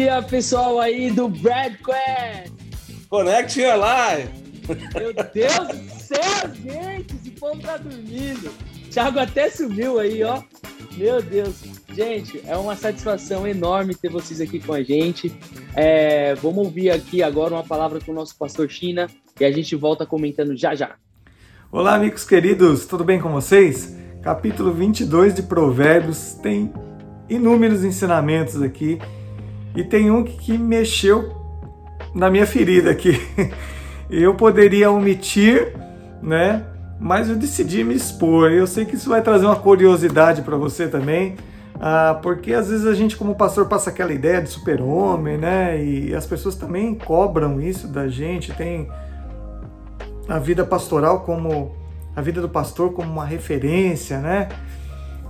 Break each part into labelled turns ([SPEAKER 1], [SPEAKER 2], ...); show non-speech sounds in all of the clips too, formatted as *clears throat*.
[SPEAKER 1] dia, pessoal aí do Bradquest!
[SPEAKER 2] Connect Your Life!
[SPEAKER 1] Meu Deus do céu, gente! Esse povo tá dormindo. Thiago até sumiu aí, ó. Meu Deus. Gente, é uma satisfação enorme ter vocês aqui com a gente. É, vamos ouvir aqui agora uma palavra com o nosso pastor China e a gente volta comentando já já.
[SPEAKER 3] Olá, amigos queridos, tudo bem com vocês? Capítulo 22 de Provérbios tem inúmeros ensinamentos aqui e tem um que mexeu na minha ferida aqui. *laughs* Eu poderia omitir, né? Mas eu decidi me expor. Eu sei que isso vai trazer uma curiosidade para você também, ah, porque às vezes a gente, como pastor, passa aquela ideia de super-homem, né? E as pessoas também cobram isso da gente. Tem a vida pastoral como a vida do pastor como uma referência, né?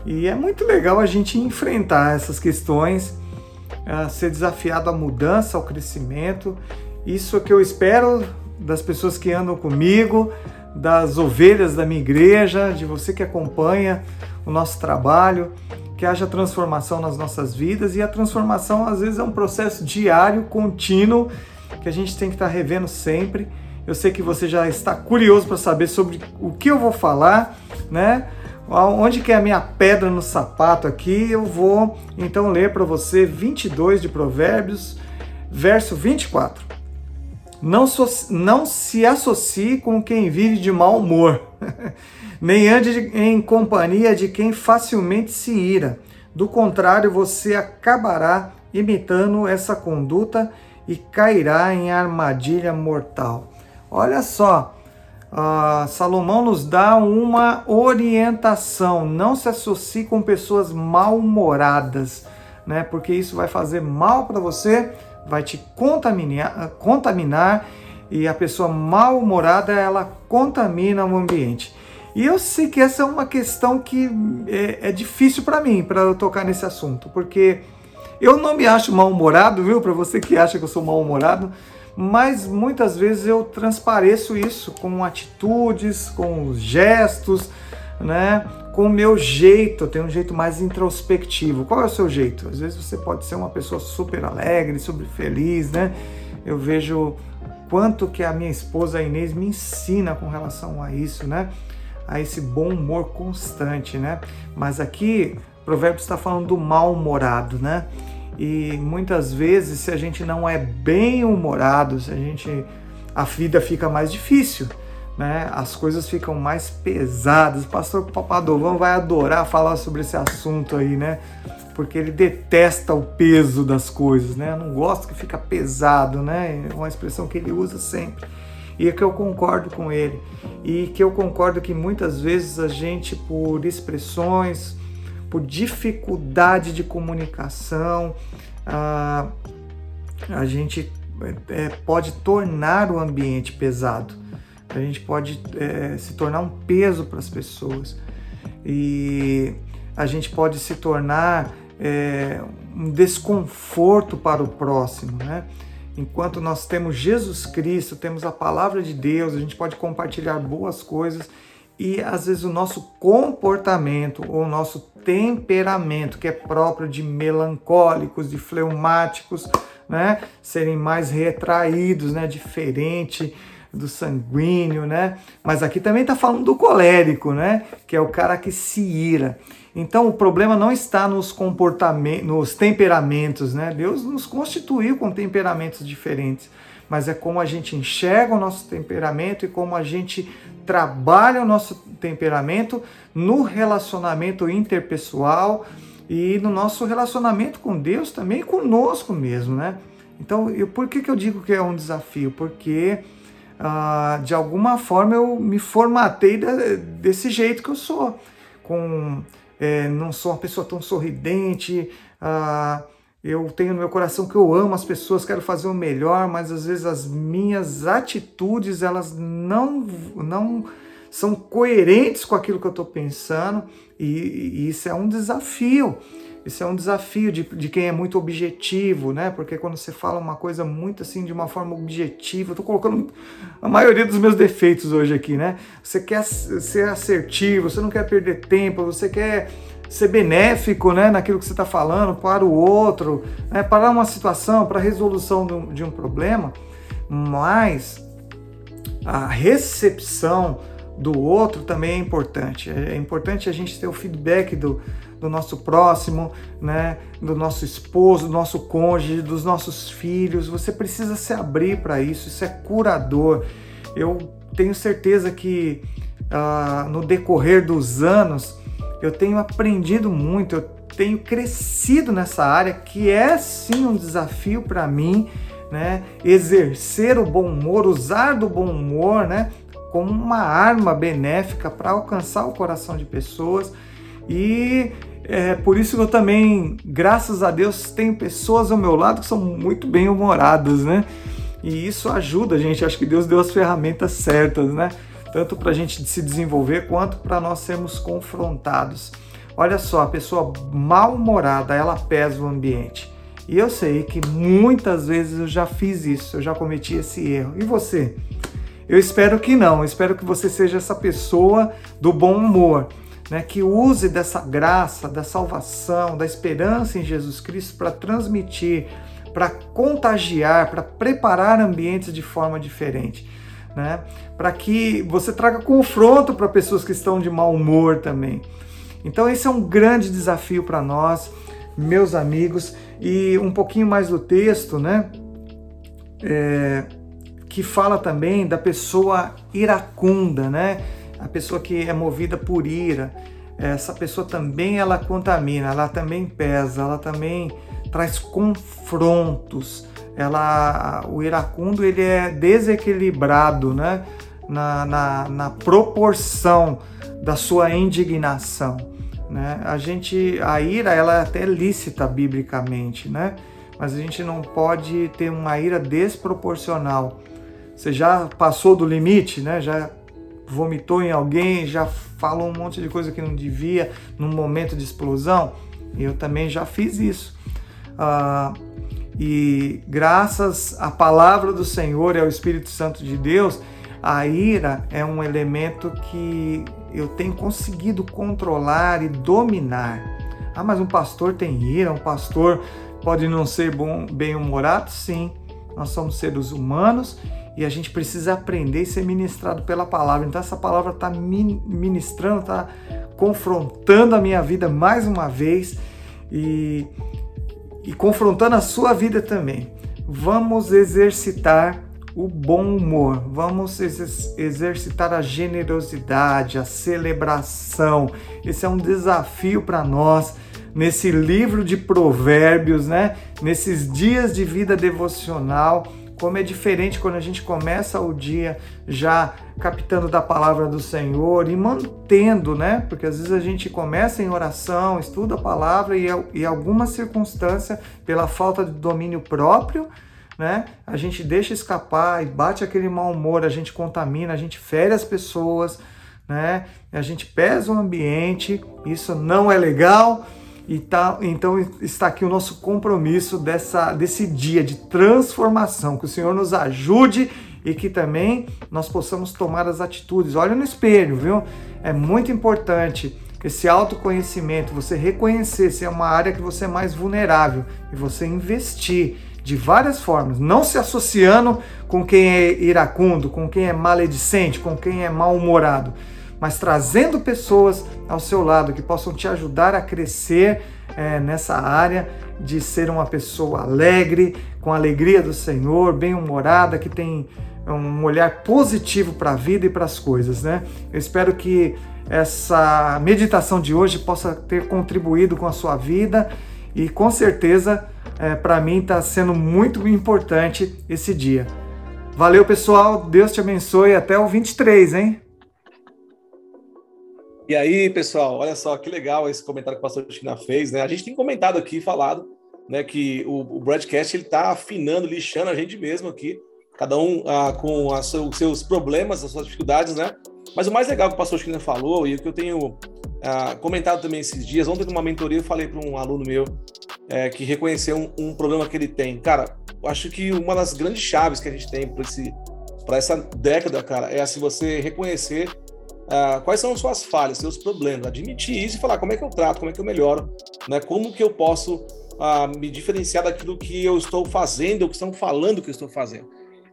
[SPEAKER 3] E é muito legal a gente enfrentar essas questões, ser desafiado à mudança, ao crescimento. Isso é que eu espero das pessoas que andam comigo, das ovelhas da minha igreja, de você que acompanha o nosso trabalho, que haja transformação nas nossas vidas e a transformação às vezes é um processo diário, contínuo, que a gente tem que estar revendo sempre. Eu sei que você já está curioso para saber sobre o que eu vou falar, né? Onde que é a minha pedra no sapato aqui? Eu vou então ler para você 22 de Provérbios, verso 24. Não, so, não se associe com quem vive de mau humor, *laughs* nem ande em companhia de quem facilmente se ira. Do contrário, você acabará imitando essa conduta e cairá em armadilha mortal. Olha só, uh, Salomão nos dá uma orientação: não se associe com pessoas mal-humoradas, né? porque isso vai fazer mal para você vai te contaminar, contaminar e a pessoa mal-humorada ela contamina o ambiente. E eu sei que essa é uma questão que é, é difícil para mim, para eu tocar nesse assunto, porque eu não me acho mal-humorado, viu? Para você que acha que eu sou mal-humorado, mas muitas vezes eu transpareço isso com atitudes, com gestos, né? com o meu jeito, eu tenho um jeito mais introspectivo. Qual é o seu jeito? Às vezes você pode ser uma pessoa super alegre, super feliz, né? Eu vejo quanto que a minha esposa a Inês me ensina com relação a isso, né? A esse bom humor constante, né? Mas aqui, o provérbio está falando do mal-humorado, né? E muitas vezes, se a gente não é bem humorado, se a gente a vida fica mais difícil né, as coisas ficam mais pesadas. O pastor Papadovão vai adorar falar sobre esse assunto aí, né? Porque ele detesta o peso das coisas, né? Não gosto que fica pesado, né? É uma expressão que ele usa sempre. E é que eu concordo com ele. E que eu concordo que muitas vezes a gente, por expressões, por dificuldade de comunicação, a, a gente é, pode tornar o ambiente pesado a gente pode é, se tornar um peso para as pessoas e a gente pode se tornar é, um desconforto para o próximo, né? Enquanto nós temos Jesus Cristo, temos a palavra de Deus, a gente pode compartilhar boas coisas e às vezes o nosso comportamento ou o nosso temperamento, que é próprio de melancólicos, de fleumáticos, né, serem mais retraídos, né, diferente do sanguíneo, né? Mas aqui também está falando do colérico, né? Que é o cara que se ira. Então o problema não está nos comportamentos, nos temperamentos, né? Deus nos constituiu com temperamentos diferentes, mas é como a gente enxerga o nosso temperamento e como a gente trabalha o nosso temperamento no relacionamento interpessoal e no nosso relacionamento com Deus também conosco mesmo, né? Então, eu, por que, que eu digo que é um desafio? Porque ah, de alguma forma eu me formatei de, desse jeito que eu sou. Com, é, não sou uma pessoa tão sorridente, ah, eu tenho no meu coração que eu amo as pessoas, quero fazer o melhor, mas às vezes as minhas atitudes elas não, não são coerentes com aquilo que eu estou pensando e, e isso é um desafio. Isso é um desafio de, de quem é muito objetivo, né? Porque quando você fala uma coisa muito assim, de uma forma objetiva, eu tô colocando a maioria dos meus defeitos hoje aqui, né? Você quer ser assertivo, você não quer perder tempo, você quer ser benéfico né, naquilo que você está falando para o outro, né, para uma situação, para a resolução de um problema, mas a recepção do outro também é importante. É importante a gente ter o feedback do, do nosso próximo, né, do nosso esposo, do nosso cônjuge, dos nossos filhos. Você precisa se abrir para isso, isso é curador. Eu tenho certeza que uh, no decorrer dos anos eu tenho aprendido muito, eu tenho crescido nessa área que é sim um desafio para mim, né? Exercer o bom humor, usar do bom humor, né? Como uma arma benéfica para alcançar o coração de pessoas e é por isso que eu também, graças a Deus, tenho pessoas ao meu lado que são muito bem humoradas, né? E isso ajuda gente. Acho que Deus deu as ferramentas certas, né? Tanto para a gente se desenvolver quanto para nós sermos confrontados. Olha só, a pessoa mal-humorada, ela pesa o ambiente. E eu sei que muitas vezes eu já fiz isso, eu já cometi esse erro. E você? Eu espero que não, eu espero que você seja essa pessoa do bom humor, né, que use dessa graça, da salvação, da esperança em Jesus Cristo para transmitir, para contagiar, para preparar ambientes de forma diferente né? Para que você traga confronto para pessoas que estão de mau humor também. Então esse é um grande desafio para nós, meus amigos, e um pouquinho mais do texto, né? É, que fala também da pessoa iracunda, né? A pessoa que é movida por ira. Essa pessoa também ela contamina, ela também pesa, ela também traz confrontos ela, o iracundo ele é desequilibrado né? na, na, na proporção da sua indignação. Né? A gente, a ira ela é até lícita biblicamente, né? mas a gente não pode ter uma ira desproporcional. Você já passou do limite, né? já vomitou em alguém, já falou um monte de coisa que não devia num momento de explosão. Eu também já fiz isso. Uh, e graças à palavra do Senhor e ao Espírito Santo de Deus, a ira é um elemento que eu tenho conseguido controlar e dominar. Ah, mas um pastor tem ira, um pastor pode não ser bom, bem-humorado? Sim, nós somos seres humanos e a gente precisa aprender e ser ministrado pela palavra. Então, essa palavra está ministrando, está confrontando a minha vida mais uma vez e e confrontando a sua vida também. Vamos exercitar o bom humor, vamos exercitar a generosidade, a celebração. Esse é um desafio para nós nesse livro de Provérbios, né? Nesses dias de vida devocional como é diferente quando a gente começa o dia já captando da palavra do Senhor e mantendo, né? Porque às vezes a gente começa em oração, estuda a palavra e, e alguma circunstância, pela falta de domínio próprio, né? A gente deixa escapar e bate aquele mau humor, a gente contamina, a gente fere as pessoas, né? A gente pesa o ambiente, isso não é legal. E tá, então está aqui o nosso compromisso dessa, desse dia de transformação. Que o Senhor nos ajude e que também nós possamos tomar as atitudes. Olha no espelho, viu? É muito importante esse autoconhecimento, você reconhecer se é uma área que você é mais vulnerável e você investir de várias formas, não se associando com quem é iracundo, com quem é maledicente, com quem é mal-humorado mas trazendo pessoas ao seu lado que possam te ajudar a crescer é, nessa área de ser uma pessoa alegre, com a alegria do Senhor, bem-humorada, que tem um olhar positivo para a vida e para as coisas, né? Eu espero que essa meditação de hoje possa ter contribuído com a sua vida e com certeza é, para mim está sendo muito importante esse dia. Valeu, pessoal. Deus te abençoe. Até o 23, hein?
[SPEAKER 2] E aí, pessoal, olha só que legal esse comentário que o pastor China fez, né? A gente tem comentado aqui, falado, né, que o, o broadcast ele tá afinando, lixando a gente mesmo aqui, cada um ah, com os seu, seus problemas, as suas dificuldades, né? Mas o mais legal que o pastor China falou e o que eu tenho ah, comentado também esses dias, ontem numa mentoria eu falei para um aluno meu é, que reconheceu um, um, problema que ele tem. Cara, eu acho que uma das grandes chaves que a gente tem para essa década, cara, é assim, você reconhecer uh, quais são as suas falhas, seus problemas, admitir isso e falar como é que eu trato, como é que eu melhoro, né? Como que eu posso uh, me diferenciar daquilo que eu estou fazendo, ou que estão falando que eu estou fazendo.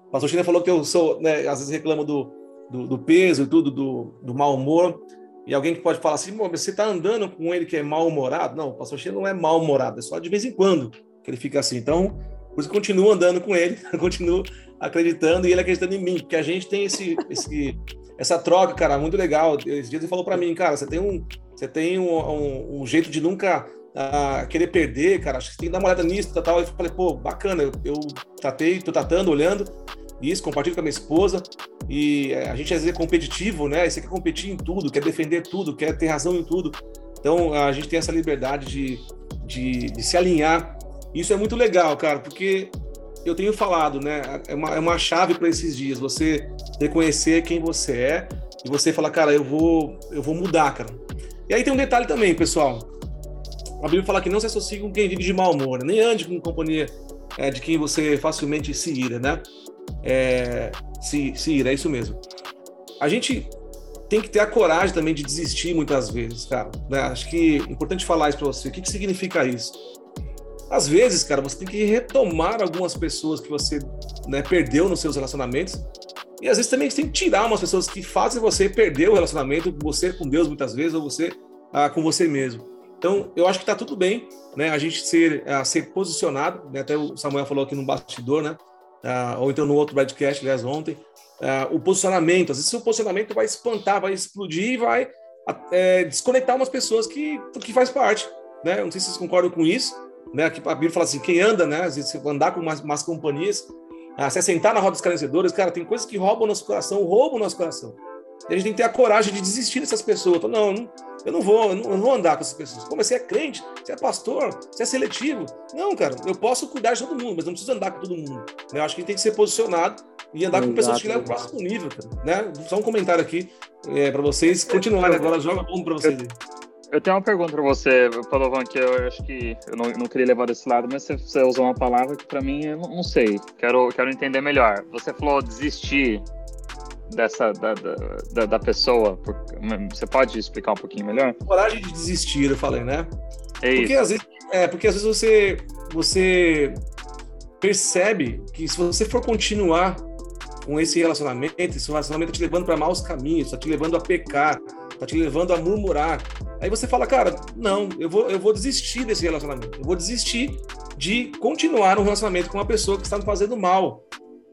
[SPEAKER 2] O pastor China falou que eu sou, né, às vezes reclamo do, do, do peso e tudo, do, do mau humor. E alguém que pode falar assim, você está andando com ele que é mal-humorado? Não, o pastor Sheila não é mal-humorado, é só de vez em quando que ele fica assim. Então, por isso continuo andando com ele, *laughs* continuo acreditando e ele acreditando em mim, porque a gente tem esse, esse essa troca, cara, muito legal. Esse dia ele falou para mim, cara, você tem um, você tem um, um, um jeito de nunca uh, querer perder, cara, acho que tem que dar uma olhada nisso, tal, tal. Eu falei, pô, bacana, eu, eu tratei, tô tratando, olhando, isso, compartilho com a minha esposa. E eh, a gente às vezes é competitivo, né? Você quer competir em tudo, quer defender tudo, quer ter razão em tudo. Então a gente tem essa liberdade de, de, de se alinhar. Isso é muito legal, cara, porque eu tenho falado, né? É uma, é uma chave para esses dias. Você reconhecer quem você é e você falar, cara, eu vou, eu vou mudar, cara. E aí tem um detalhe também, pessoal. A Bíblia fala que não se associe com quem vive de mau humor, nem ande com companhia é, de quem você facilmente se ira, né? é, se, se ir, é isso mesmo. A gente tem que ter a coragem também de desistir muitas vezes, cara. Né? Acho que é importante falar isso para você. O que, que significa isso? Às vezes, cara, você tem que retomar algumas pessoas que você né, perdeu nos seus relacionamentos. E às vezes também você tem que tirar umas pessoas que fazem você perder o relacionamento, você com Deus muitas vezes, ou você ah, com você mesmo. Então, eu acho que está tudo bem, né? A gente ser, a ser posicionado, né? até o Samuel falou aqui no bastidor, né? uh, ou então no outro broadcast, aliás, ontem, uh, o posicionamento. Às vezes o posicionamento vai espantar, vai explodir e vai é, desconectar umas pessoas que, que faz parte. Né? Não sei se vocês concordam com isso. Né? Aqui a Bíblia fala assim, quem anda, né? Às vezes andar com mais, mais companhias, uh, se assentar na roda dos esclarecedores, cara, tem coisas que roubam nosso coração, roubam nosso coração. E a gente tem que ter a coragem de desistir dessas pessoas. Então, não, eu não vou, eu não, vou andar com essas pessoas. Como você é crente, você é pastor, você é seletivo. Não, cara, eu posso cuidar de todo mundo, mas não preciso andar com todo mundo. Eu acho que a gente tem que ser posicionado e andar com pessoas que levam o próximo nível, cara. Né? Só um comentário aqui é, para vocês continuarem agora. Joga bom para vocês aí.
[SPEAKER 4] Eu tenho uma pergunta para você, Palovan, que eu acho que eu não, não, queria levar desse lado, mas você, você usou uma palavra que para mim eu não, sei. Quero, quero entender melhor. Você falou desistir dessa da, da, da pessoa? Você pode explicar um pouquinho melhor?
[SPEAKER 2] Coragem de desistir, eu falei, né? É porque às vezes, é, porque às vezes você você percebe que se você for continuar com esse relacionamento, esse relacionamento está te levando para maus caminhos, está te levando a pecar, está te levando a murmurar. Aí você fala, cara, não, eu vou, eu vou desistir desse relacionamento. Eu vou desistir de continuar um relacionamento com uma pessoa que está me fazendo mal.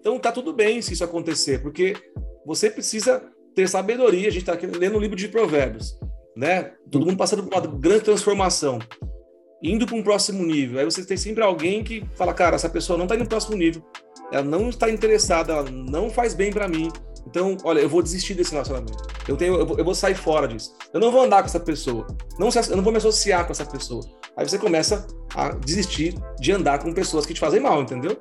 [SPEAKER 2] Então tá tudo bem se isso acontecer, porque você precisa ter sabedoria. A gente está lendo um livro de provérbios, né? Todo mundo passando por uma grande transformação, indo para um próximo nível. Aí você tem sempre alguém que fala, cara, essa pessoa não está indo no próximo nível, ela não está interessada, ela não faz bem para mim. Então, olha, eu vou desistir desse relacionamento. Eu tenho, eu vou, eu vou, sair fora disso. Eu não vou andar com essa pessoa. Não, eu não vou me associar com essa pessoa. Aí você começa a desistir de andar com pessoas que te fazem mal, entendeu?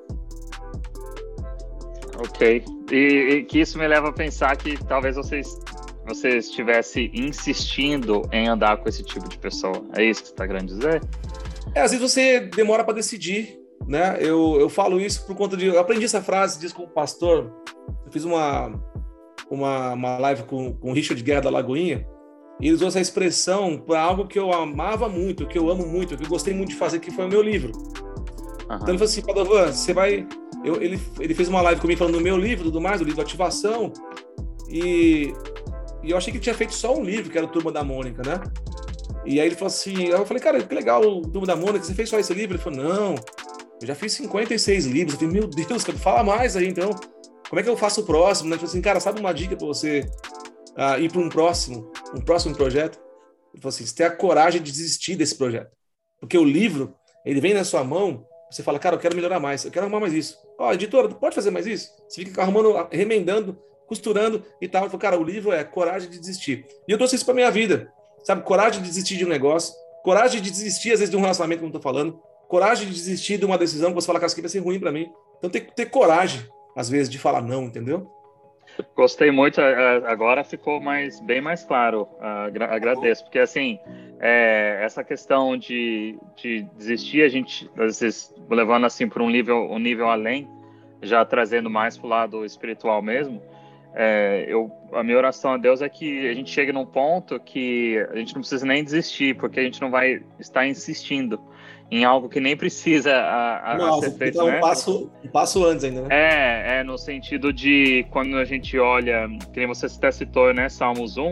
[SPEAKER 4] Ok. E, e, que isso me leva a pensar que talvez vocês você estivesse insistindo em andar com esse tipo de pessoa. É isso que você está querendo dizer?
[SPEAKER 2] É, às vezes você demora para decidir, né? Eu, eu falo isso por conta de. Eu aprendi essa frase, diz com o pastor. Eu fiz uma, uma, uma live com, com o Richard Guerra da Lagoinha. E ele usou essa expressão para algo que eu amava muito, que eu amo muito, que eu gostei muito de fazer, que foi o meu livro. Uhum. Então ele falou assim, Padovan, você vai eu, ele, ele fez uma live comigo falando do meu livro, tudo mais, do livro Ativação, e, e eu achei que ele tinha feito só um livro, que era o Turma da Mônica, né? E aí ele falou assim, eu falei, cara, que legal o Turma da Mônica, você fez só esse livro? Ele falou, não, eu já fiz 56 livros. Eu falei, meu Deus, cara, *laughs* fala mais aí, então. Como é que eu faço o próximo? Né? Falou assim, cara, sabe uma dica para você uh, ir para um próximo, um próximo projeto? Ele falou assim, você tem a coragem de desistir desse projeto. Porque o livro, ele vem na sua mão você fala, cara, eu quero melhorar mais, eu quero arrumar mais isso. Ó, oh, editora, pode fazer mais isso? Você fica arrumando, remendando, costurando e tal. Eu falo, cara, o livro é coragem de desistir. E eu trouxe isso para minha vida, sabe? Coragem de desistir de um negócio, coragem de desistir, às vezes, de um relacionamento, como eu tô falando, coragem de desistir de uma decisão que você fala, cara, isso aqui vai ser ruim para mim. Então tem que ter coragem, às vezes, de falar não, entendeu?
[SPEAKER 4] Gostei muito, agora ficou mais, bem mais claro. Agradeço, porque assim, é, essa questão de, de desistir, a gente, às vezes, levando assim para um nível, um nível além, já trazendo mais para o lado espiritual mesmo, é, eu, a minha oração a Deus é que a gente chegue num ponto que a gente não precisa nem desistir, porque a gente não vai estar insistindo em algo que nem precisa a, a
[SPEAKER 2] Nossa,
[SPEAKER 4] ser feito.
[SPEAKER 2] Então,
[SPEAKER 4] né?
[SPEAKER 2] um, passo, um passo antes ainda, né?
[SPEAKER 4] É, é no sentido de quando a gente olha, que nem você até citou, né, Salmos 1,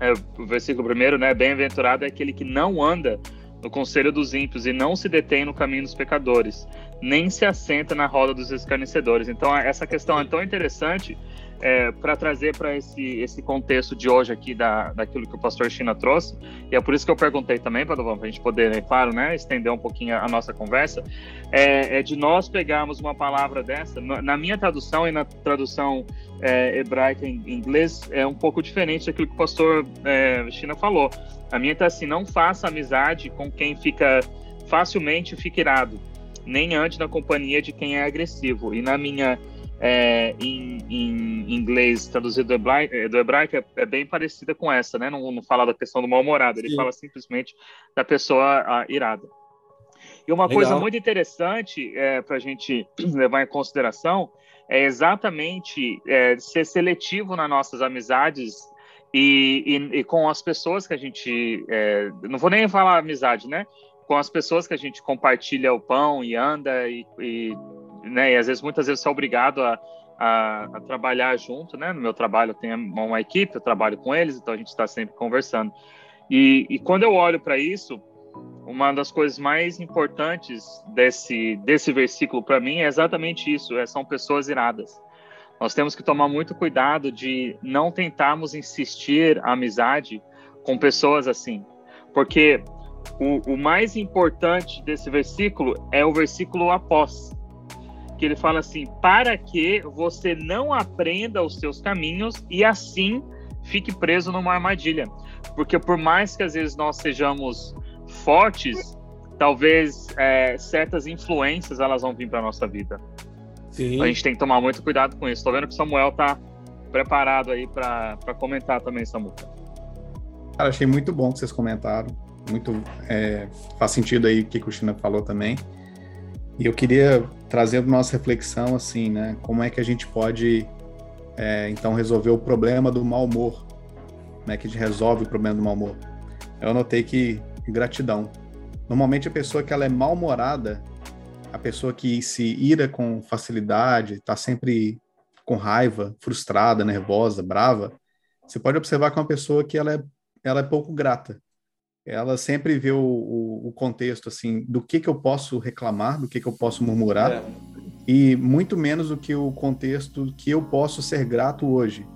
[SPEAKER 4] é, o versículo primeiro, né, bem-aventurado é aquele que não anda no conselho dos ímpios e não se detém no caminho dos pecadores, nem se assenta na roda dos escarnecedores. Então, essa questão é tão interessante é, para trazer para esse, esse contexto de hoje aqui da, daquilo que o pastor China trouxe, e é por isso que eu perguntei também, para a gente poder, é claro, né, estender um pouquinho a, a nossa conversa, é, é, de nós pegarmos uma palavra dessa, na minha tradução e na tradução é, hebraica em inglês, é um pouco diferente daquilo que o pastor é, China falou. A minha está assim, não faça amizade com quem fica facilmente fica irado, nem ande na companhia de quem é agressivo. E na minha é, em, em, inglês traduzido do hebraico, é, do hebraico é, é, bem parecida com essa, né? Não, não fala da questão do mal-humorado, ele Sim. fala simplesmente da pessoa a, irada. E uma Legal. coisa muito interessante é, para a gente *clears throat* levar em consideração é exatamente é, ser seletivo nas nossas amizades e, e, e, com as pessoas que a gente. É, não vou nem falar amizade, né? Com as pessoas que a gente compartilha o pão e anda e, e né? E às vezes, muitas vezes, você é obrigado a, a, a, trabalhar junto, né? No meu trabalho eu tenho uma equipe, eu trabalho com eles, então a gente está sempre conversando. E, e quando eu olho para isso, uma das coisas mais importantes desse, desse versículo para mim é exatamente isso: é, são pessoas iradas. Nós temos que tomar muito cuidado de não tentarmos insistir a amizade com pessoas assim, porque o, o mais importante desse versículo é o versículo após, que ele fala assim: para que você não aprenda os seus caminhos e assim fique preso numa armadilha. Porque por mais que às vezes nós sejamos fortes, talvez é, certas influências elas vão vir para nossa vida. Sim. A gente tem que tomar muito cuidado com isso. Estou vendo que o Samuel tá preparado aí para comentar também, Samuel.
[SPEAKER 5] Cara, achei muito bom que vocês comentaram. Muito é, faz sentido aí o que o China falou também. E eu queria trazer para nossa reflexão assim, né? Como é que a gente pode é, então resolver o problema do mau humor? Como é que a gente resolve o problema do mau humor? Eu notei que gratidão. Normalmente a pessoa que ela é mal-humorada, a pessoa que se ira com facilidade, está sempre com raiva, frustrada, nervosa, brava, você pode observar que é uma pessoa que ela é, ela é pouco grata ela sempre vê o, o, o, contexto assim do que que eu posso reclamar, do que que eu posso murmurar é. e muito menos do que o contexto que eu posso ser grato hoje.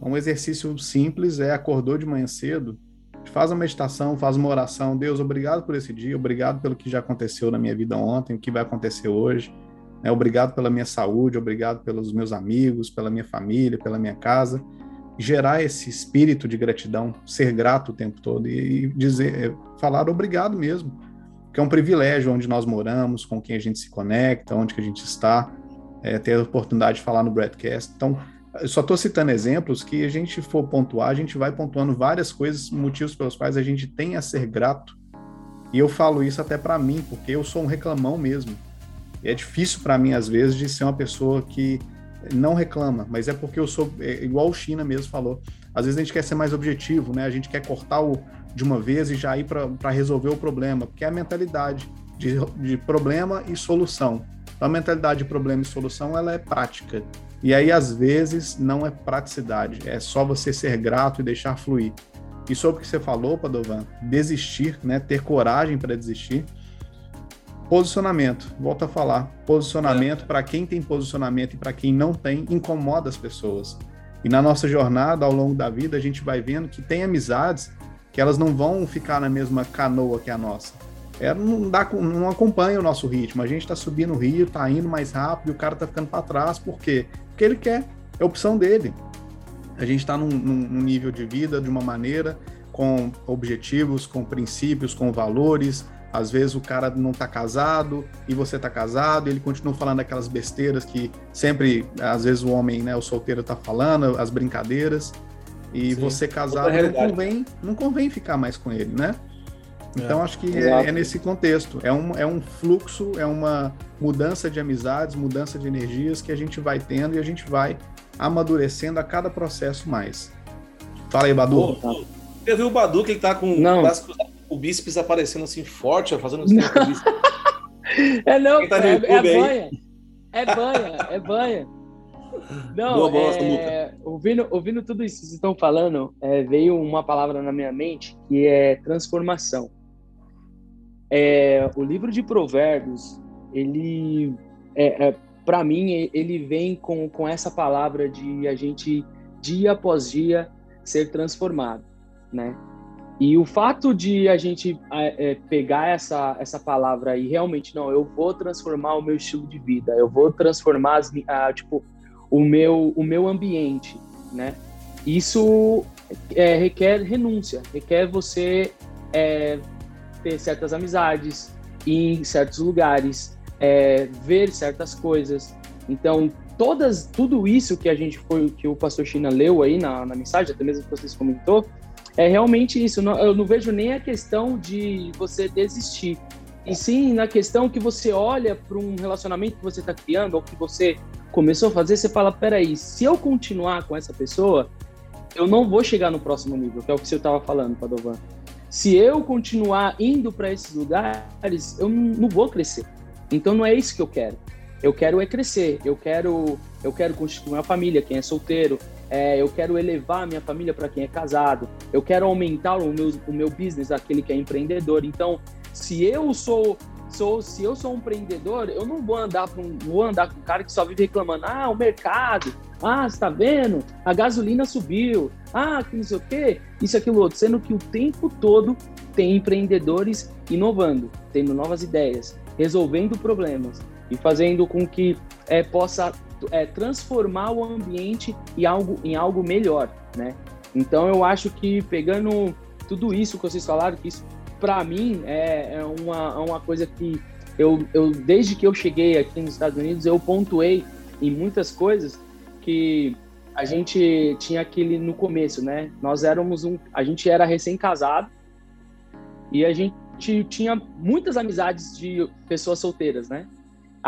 [SPEAKER 5] Um exercício simples é acordou de manhã cedo, faz uma meditação, faz uma oração, Deus, obrigado por esse dia, obrigado pelo que já aconteceu na minha vida ontem, o que vai acontecer hoje. Né? Obrigado pela minha saúde, obrigado pelos meus amigos, pela minha família, pela minha casa gerar esse espírito de gratidão, ser grato o tempo todo e dizer, é, falar obrigado mesmo, que é um privilégio onde nós moramos, com quem a gente se conecta, onde que a gente está, é, ter a oportunidade de falar no broadcast. Então, eu só estou citando exemplos que a gente for pontuar, a gente vai pontuando várias coisas, motivos pelos quais a gente tem a ser grato. E eu falo isso até para mim, porque eu sou um reclamão mesmo. E é difícil para mim às vezes de ser uma pessoa que não reclama, mas é porque eu sou é, igual o China mesmo falou. Às vezes a gente quer ser mais objetivo, né? A gente quer cortar o de uma vez e já ir para resolver o problema, porque é a mentalidade de, de problema e solução. Então, a mentalidade de problema e solução ela é prática. E aí, às vezes, não é praticidade, é só você ser grato e deixar fluir. E sobre o que você falou, Padovan, desistir, né? ter coragem para desistir, Posicionamento, volto a falar. Posicionamento, é. para quem tem posicionamento e para quem não tem, incomoda as pessoas. E na nossa jornada, ao longo da vida, a gente vai vendo que tem amizades que elas não vão ficar na mesma canoa que a nossa. Ela não, dá, não acompanha o nosso ritmo. A gente está subindo o rio, está indo mais rápido e o cara está ficando para trás. Por quê? Porque ele quer. É opção dele. A gente está num, num nível de vida de uma maneira, com objetivos, com princípios, com valores, às vezes o cara não tá casado e você tá casado, e ele continua falando aquelas besteiras que sempre, às vezes o homem, né, o solteiro tá falando, as brincadeiras, e Sim, você casado não convém, não convém ficar mais com ele, né? Então é, acho que é, é, nesse contexto, é um, é um fluxo, é uma mudança de amizades, mudança de energias que a gente vai tendo e a gente vai amadurecendo a cada processo mais. Fala aí, Badu.
[SPEAKER 2] Pô, você viu o Badu que ele tá com
[SPEAKER 1] Não.
[SPEAKER 2] o bíceps aparecendo assim forte, fazendo
[SPEAKER 1] Não.
[SPEAKER 2] assim. *laughs*
[SPEAKER 1] É não,
[SPEAKER 2] tá
[SPEAKER 1] é, é banha. É banha, é banha. Não,
[SPEAKER 2] Boa
[SPEAKER 1] é, ouvindo, ouvindo tudo isso que vocês estão falando, é, veio uma palavra na minha mente que é transformação. É, o livro de Provérbios, ele, é, para mim, ele vem com, com essa palavra de a gente, dia após dia, ser transformado, né? E o fato de a gente é, pegar essa, essa palavra e realmente, não, eu vou transformar o meu estilo de vida, eu vou transformar, as, ah, tipo, o meu, o meu ambiente, né? Isso é, requer renúncia, requer você é, ter certas amizades, ir em certos lugares, é, ver certas coisas. Então, todas, tudo isso que a gente foi, que o pastor China leu aí na, na mensagem, até mesmo que vocês comentou, é realmente isso. Eu não vejo nem a questão de você desistir, e sim na questão que você olha para um relacionamento que você está criando ou que você começou a fazer, você fala: peraí, se eu continuar com essa pessoa, eu não vou chegar no próximo nível, que é o que você estava falando, Padovan. Se eu continuar indo para esses lugares, eu não vou crescer. Então não é isso que eu quero. Eu quero é crescer. Eu quero, eu quero constituir uma família. Quem é solteiro, é, eu quero elevar a minha família para quem é casado. Eu quero aumentar o meu, o meu business, aquele que é empreendedor. Então, se eu sou, sou, se eu sou um empreendedor, eu não vou andar um, vou andar com um cara que só vive reclamando. Ah, o mercado. Ah, você tá vendo? A gasolina subiu. Ah, que não sei o quê. Isso, aquilo, outro. Sendo que o tempo todo tem empreendedores inovando, tendo novas ideias, resolvendo problemas e fazendo com que é, possa é, transformar o ambiente em algo, em algo melhor, né? Então eu acho que pegando tudo isso que vocês falaram, que isso para mim é, é uma, é uma coisa que eu, eu desde que eu cheguei aqui nos Estados Unidos eu pontuei em muitas coisas que a gente tinha aquele no começo, né? Nós éramos um, a gente era recém-casado e a gente tinha muitas amizades de pessoas solteiras, né?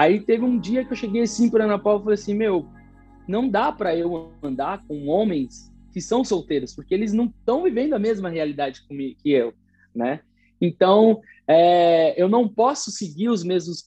[SPEAKER 1] Aí teve um dia que eu cheguei assim para Ana Paula e falei assim, meu, não dá para eu andar com homens que são solteiros, porque eles não estão vivendo a mesma realidade comigo, que eu, né? Então, é, eu não posso seguir os mesmos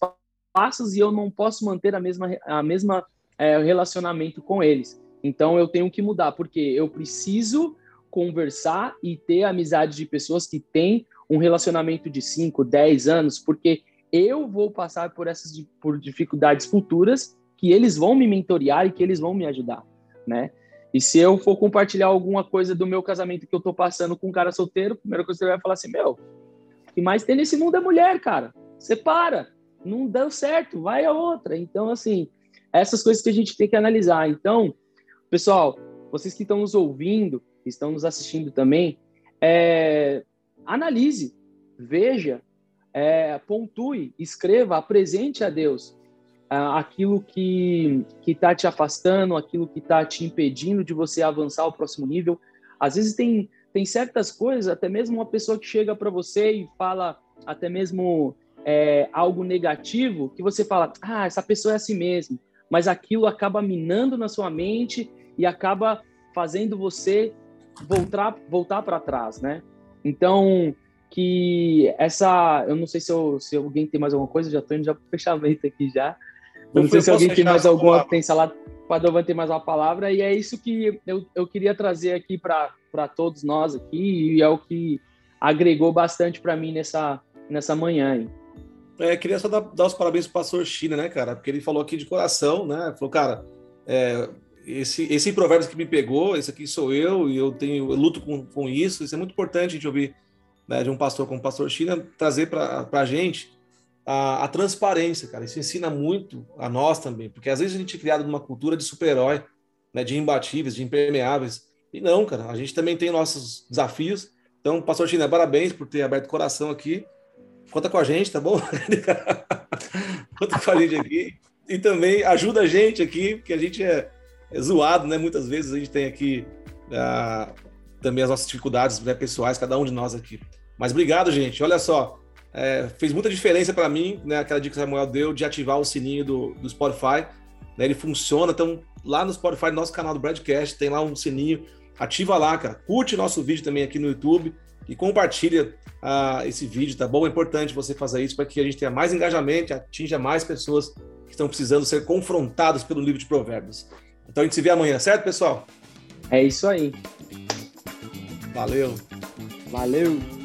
[SPEAKER 1] passos e eu não posso manter a mesma, a mesma é, relacionamento com eles. Então, eu tenho que mudar, porque eu preciso conversar e ter amizade de pessoas que têm um relacionamento de 5, 10 anos, porque eu vou passar por essas por dificuldades futuras que eles vão me mentorear e que eles vão me ajudar, né? E se eu for compartilhar alguma coisa do meu casamento que eu tô passando com um cara solteiro, a primeira coisa que você vai falar assim, meu, o que mais tem nesse mundo é mulher, cara. Separa. Não deu certo, vai a outra. Então, assim, essas coisas que a gente tem que analisar. Então, pessoal, vocês que estão nos ouvindo, estão nos assistindo também, é, analise, veja, é, pontue, escreva, apresente a Deus ah, aquilo que está te afastando, aquilo que está te impedindo de você avançar ao próximo nível. Às vezes tem, tem certas coisas, até mesmo uma pessoa que chega para você e fala até mesmo é, algo negativo, que você fala, ah, essa pessoa é assim mesmo, mas aquilo acaba minando na sua mente e acaba fazendo você voltar, voltar para trás, né? Então, que essa. Eu não sei se, eu, se alguém tem mais alguma coisa, já estou indo já pro fechamento aqui já. Eu não sei se alguém tem mais alguma,
[SPEAKER 2] palavra?
[SPEAKER 1] tem salada. O Padovan tem mais uma palavra, e é isso que eu, eu queria trazer aqui para todos nós aqui, e é o que agregou bastante para mim nessa, nessa manhã. Hein?
[SPEAKER 2] É, queria só dar, dar os parabéns pro pastor China, né, cara? Porque ele falou aqui de coração, né? Falou, cara, é, esse, esse provérbios que me pegou, esse aqui sou eu, e eu tenho, eu luto com, com isso. Isso é muito importante a gente ouvir né, de um pastor como o pastor China, trazer para a gente a, transparência, cara. Isso ensina muito a nós também, porque às vezes a gente é criado numa cultura de super-herói, né, de imbatíveis, de impermeáveis. E não, cara, a gente também tem nossos desafios. Então, pastor China, parabéns por ter aberto o coração aqui. Conta com a gente, tá bom? *laughs* Conta com a gente aqui. E também ajuda a gente aqui, porque a gente é, é zoado, né? Muitas vezes a gente tem aqui ah, também as nossas dificuldades né, pessoais, cada um de nós aqui. Mas obrigado, gente. Olha só, é, fez muita diferença para mim, né? Aquela dica que o Samuel deu de ativar o sininho do, do Spotify. né? Ele funciona, então lá no Spotify, no nosso canal do Broadcast, tem lá um sininho, ativa lá, cara. Curte nosso vídeo também aqui no YouTube e compartilha uh, esse vídeo, tá bom? É importante você fazer isso para que a gente tenha mais engajamento, atinja mais pessoas que estão precisando ser confrontados pelo livro de Provérbios. Então a gente se vê amanhã, certo, pessoal?
[SPEAKER 1] É isso aí.
[SPEAKER 2] Valeu.
[SPEAKER 1] Valeu.